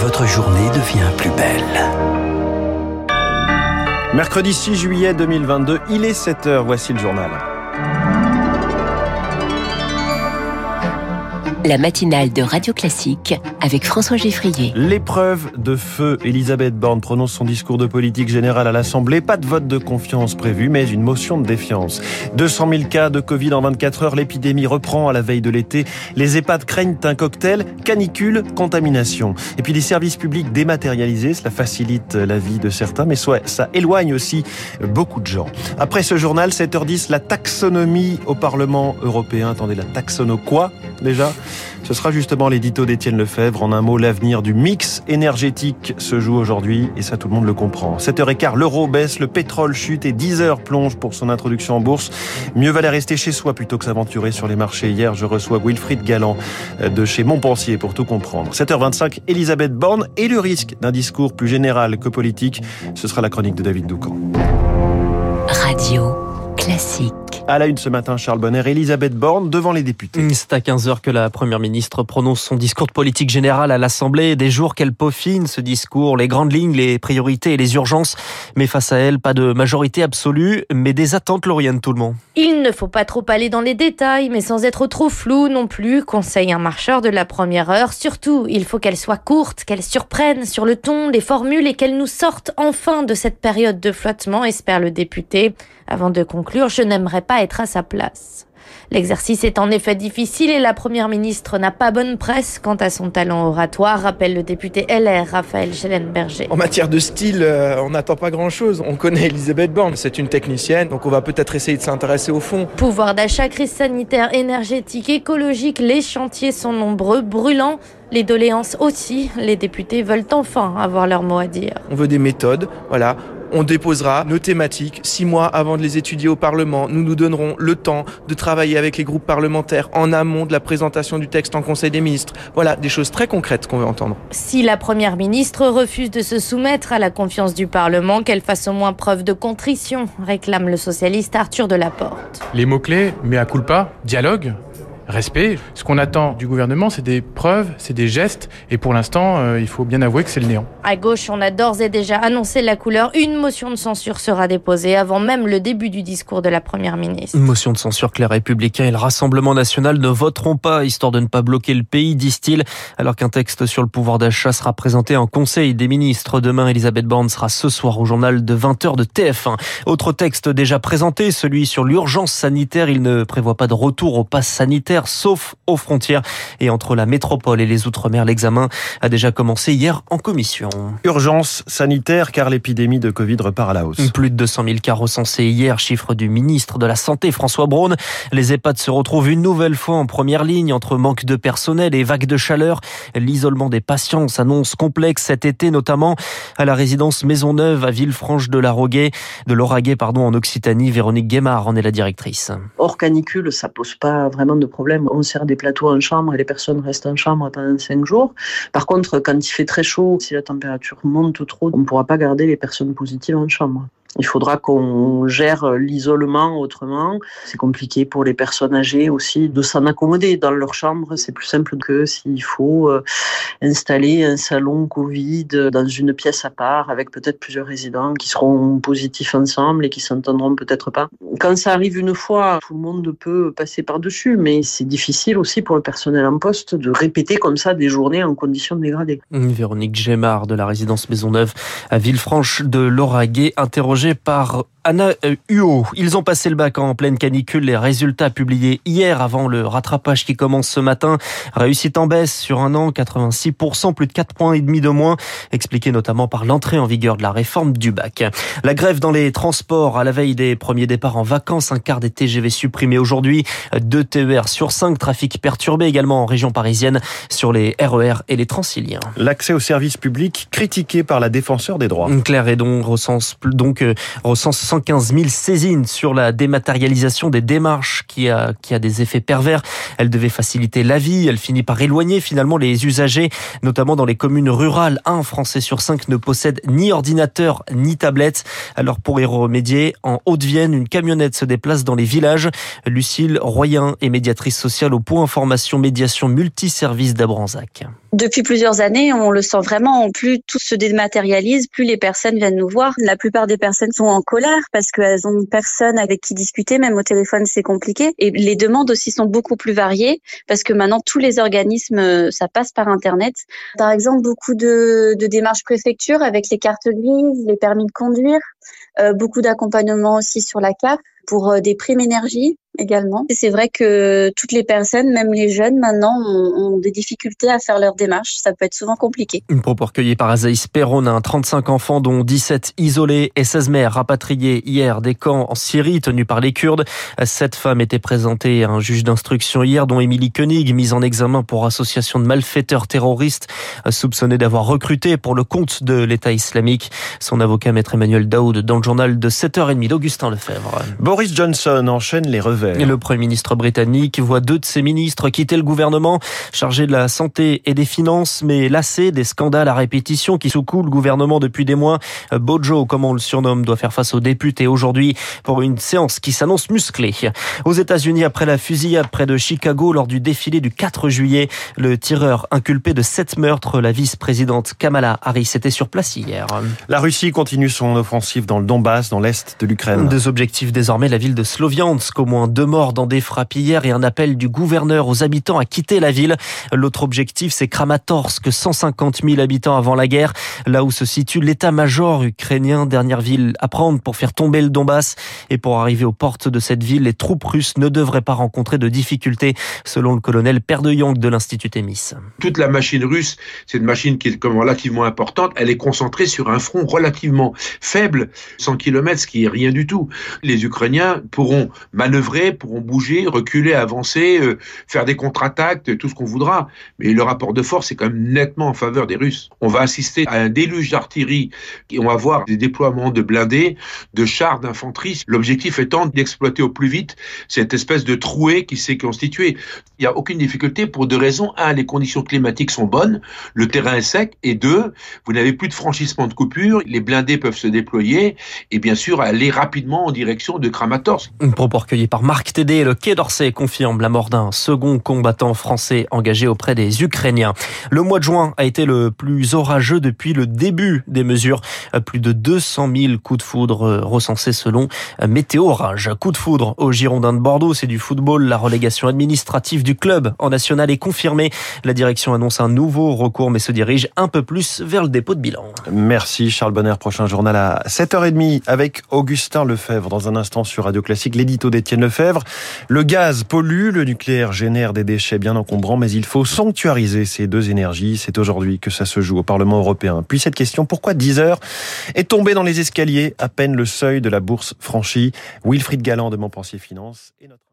votre journée devient plus belle. Mercredi 6 juillet 2022, il est 7h, voici le journal. La matinale de Radio Classique avec François Geffrier. L'épreuve de feu, Elisabeth Borne prononce son discours de politique générale à l'Assemblée. Pas de vote de confiance prévu, mais une motion de défiance. 200 000 cas de Covid en 24 heures, l'épidémie reprend à la veille de l'été. Les EHPAD craignent un cocktail, canicule, contamination. Et puis les services publics dématérialisés, cela facilite la vie de certains, mais soit ça éloigne aussi beaucoup de gens. Après ce journal, 7h10, la taxonomie au Parlement européen. Attendez, la taxono quoi déjà? Ce sera justement l'édito d'Étienne Lefebvre. En un mot, l'avenir du mix énergétique se joue aujourd'hui et ça tout le monde le comprend. 7h15, l'euro baisse, le pétrole chute et 10 heures plonge pour son introduction en bourse. Mieux valait rester chez soi plutôt que s'aventurer sur les marchés. Hier, je reçois Wilfried Galland de chez Montpensier pour tout comprendre. 7h25, Elisabeth Borne et le risque d'un discours plus général que politique. Ce sera la chronique de David Doucan. Radio classique. À la une ce matin, Charles Bonner, Elisabeth Borne devant les députés. C'est à 15h que la Première ministre prononce son discours de politique générale à l'Assemblée. Des jours qu'elle peaufine ce discours, les grandes lignes, les priorités et les urgences. Mais face à elle, pas de majorité absolue, mais des attentes, Lauriane, tout le monde. Il ne faut pas trop aller dans les détails, mais sans être trop flou non plus, conseille un marcheur de la première heure. Surtout, il faut qu'elle soit courte, qu'elle surprenne sur le ton, les formules et qu'elle nous sorte enfin de cette période de flottement, espère le député. Avant de conclure, je n'aimerais pas être à sa place. L'exercice est en effet difficile et la première ministre n'a pas bonne presse quant à son talent oratoire, rappelle le député LR Raphaël Schellenberger. En matière de style, euh, on n'attend pas grand-chose. On connaît Elisabeth Borne, c'est une technicienne, donc on va peut-être essayer de s'intéresser au fond. Pouvoir d'achat, crise sanitaire, énergétique, écologique, les chantiers sont nombreux, brûlants. Les doléances aussi, les députés veulent enfin avoir leur mot à dire. On veut des méthodes, voilà. On déposera nos thématiques six mois avant de les étudier au Parlement. Nous nous donnerons le temps de travailler avec les groupes parlementaires en amont de la présentation du texte en Conseil des ministres. Voilà, des choses très concrètes qu'on veut entendre. Si la Première ministre refuse de se soumettre à la confiance du Parlement, qu'elle fasse au moins preuve de contrition, réclame le socialiste Arthur Delaporte. Les mots-clés, mais à culpa, dialogue, respect. Ce qu'on attend du gouvernement, c'est des preuves, c'est des gestes, et pour l'instant, euh, il faut bien avouer que c'est le néant. À gauche, on a d'ores et déjà annoncé la couleur. Une motion de censure sera déposée avant même le début du discours de la Première ministre. Une motion de censure que les Républicains et le Rassemblement national ne voteront pas, histoire de ne pas bloquer le pays, disent-ils, alors qu'un texte sur le pouvoir d'achat sera présenté en Conseil des ministres. Demain, Elisabeth Borne sera ce soir au journal de 20h de TF1. Autre texte déjà présenté, celui sur l'urgence sanitaire. Il ne prévoit pas de retour au pass sanitaire sauf aux frontières. Et entre la métropole et les Outre-mer, l'examen a déjà commencé hier en commission. Urgence sanitaire car l'épidémie de Covid repart à la hausse. Plus de 200 000 cas recensés hier, chiffre du ministre de la Santé François Braun. Les EHPAD se retrouvent une nouvelle fois en première ligne entre manque de personnel et vagues de chaleur. L'isolement des patients s'annonce complexe cet été, notamment à la résidence Maisonneuve à Villefranche de la Roguet, de l'Oraguet, pardon, en Occitanie. Véronique Guémard en est la directrice. Hors canicule, ça pose pas vraiment de problème on sert des plateaux en chambre et les personnes restent en chambre pendant cinq jours. Par contre, quand il fait très chaud, si la température monte trop, on ne pourra pas garder les personnes positives en chambre. Il faudra qu'on gère l'isolement autrement. C'est compliqué pour les personnes âgées aussi de s'en accommoder dans leur chambre. C'est plus simple que s'il faut euh, installer un salon Covid dans une pièce à part avec peut-être plusieurs résidents qui seront positifs ensemble et qui s'entendront peut-être pas. Quand ça arrive une fois, tout le monde peut passer par-dessus, mais c'est difficile aussi pour le personnel en poste de répéter comme ça des journées en conditions dégradées. Véronique Gémard de la résidence Maisonneuve à Villefranche de Lauragais, par Anna Huot. Ils ont passé le bac en pleine canicule. Les résultats publiés hier avant le rattrapage qui commence ce matin. Réussite en baisse sur un an, 86%, plus de 4 points et demi de moins. Expliqué notamment par l'entrée en vigueur de la réforme du bac. La grève dans les transports à la veille des premiers départs en vacances. Un quart des TGV supprimés aujourd'hui. Deux TER sur 5. Trafic perturbé également en région parisienne sur les RER e et les Transiliens. L'accès aux services publics critiqué par la défenseur des droits. Claire Edon recense donc recense 115 000 saisines sur la dématérialisation des démarches qui a, qui a des effets pervers. Elle devait faciliter la vie, elle finit par éloigner finalement les usagers, notamment dans les communes rurales. Un Français sur cinq ne possède ni ordinateur ni tablette. Alors pour y remédier, en Haute-Vienne, une camionnette se déplace dans les villages. Lucille Royen est médiatrice sociale au point information médiation multiservice d'Abranzac. Depuis plusieurs années, on le sent vraiment. Plus tout se dématérialise, plus les personnes viennent nous voir. La plupart des personnes sont en colère parce qu'elles ont personne avec qui discuter. Même au téléphone, c'est compliqué. Et les demandes aussi sont beaucoup plus variées parce que maintenant, tous les organismes, ça passe par Internet. Par exemple, beaucoup de, de démarches préfecture avec les cartes grises, les permis de conduire, euh, beaucoup d'accompagnement aussi sur la CAF pour euh, des primes énergie également. Et c'est vrai que toutes les personnes, même les jeunes maintenant, ont, ont, des difficultés à faire leur démarche. Ça peut être souvent compliqué. Une propos recueillie par Azaïs Perronin, 35 enfants dont 17 isolés et 16 mères rapatriées hier des camps en Syrie tenus par les Kurdes. Cette femme était présentée à un juge d'instruction hier dont Émilie Koenig, mise en examen pour association de malfaiteurs terroristes soupçonnés d'avoir recruté pour le compte de l'État islamique. Son avocat, maître Emmanuel Daoud, dans le journal de 7h30 d'Augustin Lefebvre. Boris Johnson enchaîne les revers. Et le Premier ministre britannique voit deux de ses ministres quitter le gouvernement chargé de la santé et des finances, mais lassé des scandales à répétition qui secouent le gouvernement depuis des mois. Bojo, comme on le surnomme, doit faire face aux députés aujourd'hui pour une séance qui s'annonce musclée. Aux États-Unis, après la fusillade près de Chicago lors du défilé du 4 juillet, le tireur inculpé de sept meurtres, la vice-présidente Kamala Harris, était sur place hier. La Russie continue son offensive dans le Donbass, dans l'est de l'Ukraine. Deux objectifs désormais, la ville de Sloviansk, au moins deux morts dans des frappes hier et un appel du gouverneur aux habitants à quitter la ville. L'autre objectif, c'est Kramatorsk, 150 000 habitants avant la guerre, là où se situe l'état-major ukrainien, dernière ville à prendre pour faire tomber le Donbass. Et pour arriver aux portes de cette ville, les troupes russes ne devraient pas rencontrer de difficultés, selon le colonel Père de l'Institut Témis. Toute la machine russe, c'est une machine qui est relativement importante, elle est concentrée sur un front relativement faible, 100 km, ce qui est rien du tout. Les Ukrainiens pourront manœuvrer, pourront bouger, reculer, avancer, euh, faire des contre-attaques, tout ce qu'on voudra. Mais le rapport de force est quand même nettement en faveur des Russes. On va assister à un déluge d'artillerie et on va voir des déploiements de blindés, de chars d'infanterie. L'objectif étant d'exploiter au plus vite cette espèce de trouée qui s'est constituée. Il n'y a aucune difficulté pour deux raisons. Un, les conditions climatiques sont bonnes, le terrain est sec. Et deux, vous n'avez plus de franchissement de coupure, les blindés peuvent se déployer et bien sûr aller rapidement en direction de Kramatorsk. Une par Marc Tédé, le Quai d'Orsay confirme la mort d'un second combattant français engagé auprès des Ukrainiens. Le mois de juin a été le plus orageux depuis le début des mesures. Plus de 200 000 coups de foudre recensés selon Météo Orage. Coup de foudre au Girondin de Bordeaux, c'est du football. La relégation administrative du club en national est confirmée. La direction annonce un nouveau recours mais se dirige un peu plus vers le dépôt de bilan. Merci Charles Bonner. Prochain journal à 7h30 avec Augustin Lefebvre. Dans un instant sur Radio Classique, l'édito d'Étienne Lefebvre. Le gaz pollue, le nucléaire génère des déchets bien encombrants, mais il faut sanctuariser ces deux énergies. C'est aujourd'hui que ça se joue au Parlement européen. Puis cette question, pourquoi 10 heures est tombé dans les escaliers à peine le seuil de la bourse franchi Wilfried Galland de Montpensier Finance et notre